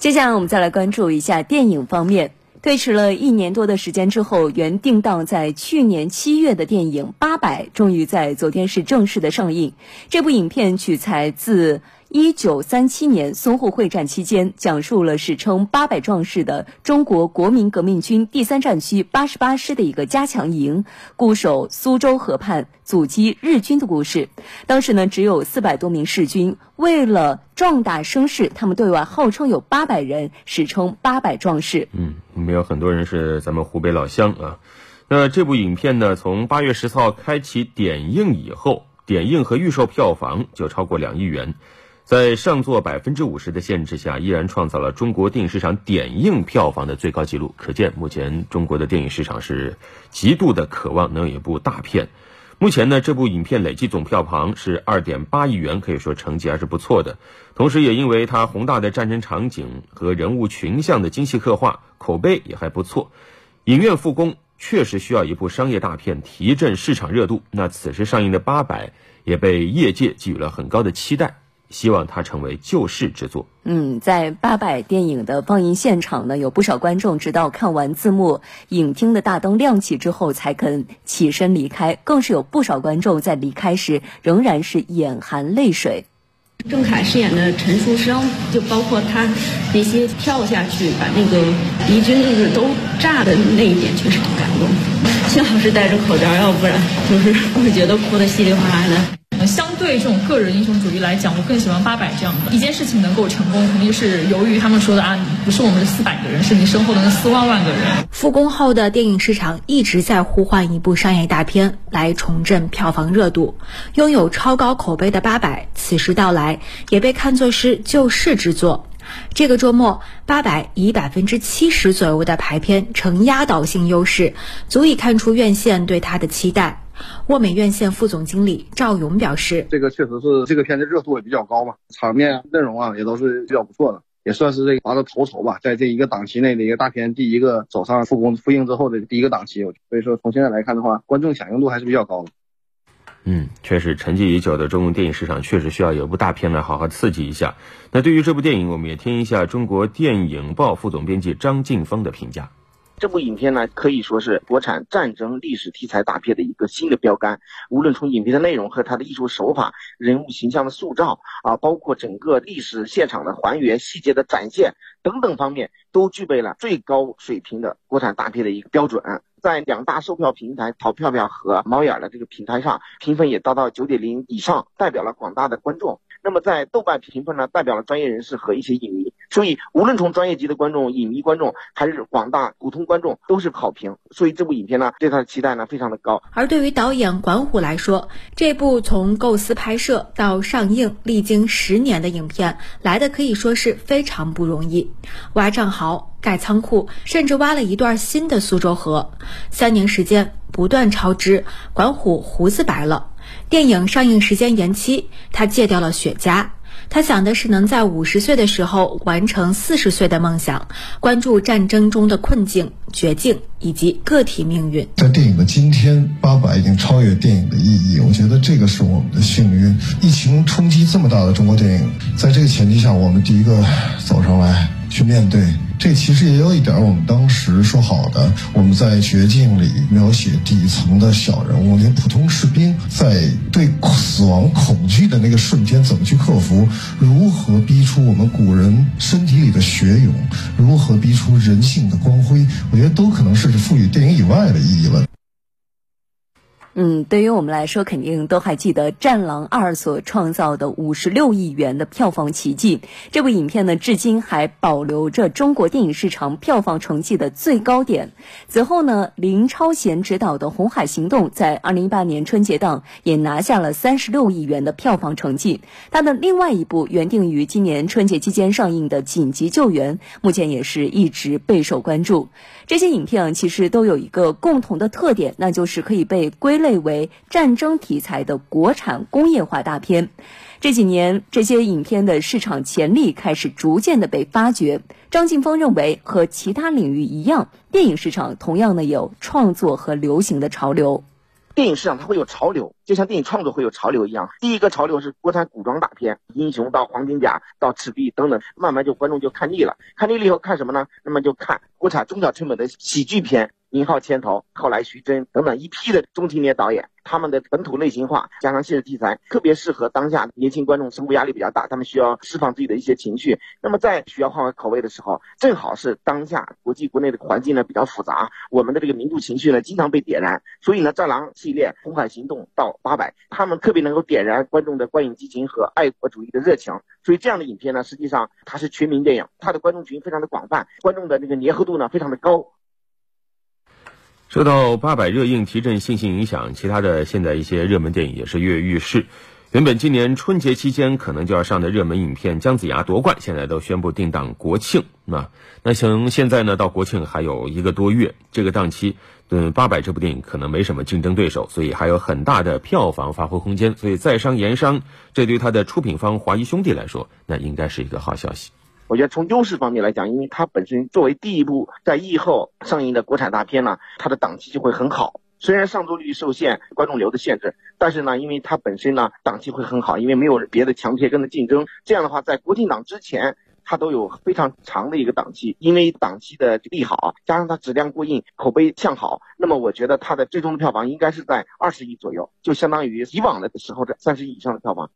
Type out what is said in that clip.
接下来我们再来关注一下电影方面。推迟了一年多的时间之后，原定档在去年七月的电影《八百》终于在昨天是正式的上映。这部影片取材自。一九三七年淞沪会战期间，讲述了史称“八百壮士”的中国国民革命军第三战区八十八师的一个加强营固守苏州河畔，阻击日军的故事。当时呢，只有四百多名士军，为了壮大声势，他们对外号称有八百人，史称“八百壮士”。嗯，我们有很多人是咱们湖北老乡啊。那这部影片呢，从八月十号开启点映以后，点映和预售票房就超过两亿元。在上座百分之五十的限制下，依然创造了中国电影市场点映票房的最高纪录。可见，目前中国的电影市场是极度的渴望能有一部大片。目前呢，这部影片累计总票房是二点八亿元，可以说成绩还是不错的。同时，也因为它宏大的战争场景和人物群像的精细刻画，口碑也还不错。影院复工确实需要一部商业大片提振市场热度。那此时上映的《八佰》也被业界给予了很高的期待。希望它成为救世之作。嗯，在八佰电影的放映现场呢，有不少观众直到看完字幕、影厅的大灯亮起之后才肯起身离开，更是有不少观众在离开时仍然是眼含泪水。郑恺饰演的陈书生，就包括他那些跳下去把那个敌军都炸的那一点，确实很感动。幸好是戴着口罩，要不然就是会觉得哭得稀里哗啦的。对这种个人英雄主义来讲，我更喜欢八百这样的一件事情能够成功，肯定是由于他们说的啊，不是我们的四百个人，是你身后的那四万万个人。复工后的电影市场一直在呼唤一部商业大片来重振票房热度，拥有超高口碑的八百，此时到来也被看作是救世之作。这个周末，八百以百分之七十左右的排片呈压倒性优势，足以看出院线对它的期待。沃美院线副总经理赵勇表示：“这个确实是这个片子热度也比较高嘛，场面内容啊也都是比较不错的，也算是这个拿到头筹吧，在这一个档期内的一个大片，第一个走上复工复映之后的第一个档期，所以说从现在来看的话，观众响应度还是比较高的。嗯，确实沉寂已久的中国电影市场确实需要有部大片来好好刺激一下。那对于这部电影，我们也听一下中国电影报副总编辑张劲峰的评价。”这部影片呢，可以说是国产战争历史题材大片的一个新的标杆。无论从影片的内容和它的艺术手法、人物形象的塑造啊，包括整个历史现场的还原、细节的展现等等方面，都具备了最高水平的国产大片的一个标准。在两大售票平台淘票票和猫眼的这个平台上，评分也达到九点零以上，代表了广大的观众。那么在豆瓣评分呢，代表了专业人士和一些影迷。所以，无论从专业级的观众、影迷观众，还是广大普通观众，都是好评。所以，这部影片呢，对他的期待呢，非常的高。而对于导演管虎来说，这部从构思拍摄到上映历经十年的影片，来的可以说是非常不容易。挖战壕、盖仓库，甚至挖了一段新的苏州河，三年时间不断超支，管虎胡子白了。电影上映时间延期，他戒掉了雪茄。他想的是能在五十岁的时候完成四十岁的梦想，关注战争中的困境、绝境以及个体命运。在电影的今天，八佰已经超越电影的意义。我觉得这个是我们的幸运。疫情冲击这么大的中国电影，在这个前提下，我们第一个走上来。去面对，这其实也有一点我们当时说好的，我们在绝境里描写底层的小人物，连普通士兵在对死亡恐惧的那个瞬间怎么去克服，如何逼出我们古人身体里的血勇，如何逼出人性的光辉，我觉得都可能是赋予电影以外的意义了。嗯，对于我们来说，肯定都还记得《战狼二》所创造的五十六亿元的票房奇迹。这部影片呢，至今还保留着中国电影市场票房成绩的最高点。此后呢，林超贤执导的《红海行动》在二零一八年春节档也拿下了三十六亿元的票房成绩。他的另外一部原定于今年春节期间上映的《紧急救援》，目前也是一直备受关注。这些影片其实都有一个共同的特点，那就是可以被归类为战争题材的国产工业化大片。这几年，这些影片的市场潜力开始逐渐的被发掘。张劲峰认为，和其他领域一样，电影市场同样的有创作和流行的潮流。电影市场它会有潮流，就像电影创作会有潮流一样。第一个潮流是国产古装大片，英雄到黄金甲到赤壁等等，慢慢就观众就看腻了，看腻了以后看什么呢？那么就看国产中小成本的喜剧片。宁浩牵头，后来徐峥等等一批的中青年导演，他们的本土类型化加上现实题材，特别适合当下年轻观众生活压力比较大，他们需要释放自己的一些情绪。那么在需要换换口味的时候，正好是当下国际国内的环境呢比较复杂，我们的这个民族情绪呢经常被点燃。所以呢，《战狼》系列、《红海行动》到《八佰》，他们特别能够点燃观众的观影激情和爱国主义的热情。所以这样的影片呢，实际上它是全民电影，它的观众群非常的广泛，观众的这个粘合度呢非常的高。受到八百热映提振信心影响，其他的现在一些热门电影也是跃跃欲试。原本今年春节期间可能就要上的热门影片《姜子牙夺冠》，现在都宣布定档国庆。那那从现在呢到国庆还有一个多月，这个档期，嗯，八百这部电影可能没什么竞争对手，所以还有很大的票房发挥空间。所以在商言商，这对他的出品方华谊兄弟来说，那应该是一个好消息。我觉得从优势方面来讲，因为它本身作为第一部在疫后上映的国产大片呢，它的档期就会很好。虽然上座率受限，观众流的限制，但是呢，因为它本身呢档期会很好，因为没有别的强片跟它竞争。这样的话，在国庆档之前，它都有非常长的一个档期。因为档期的利好，加上它质量过硬，口碑向好，那么我觉得它的最终的票房应该是在二十亿左右，就相当于以往的时候的三十亿以上的票房。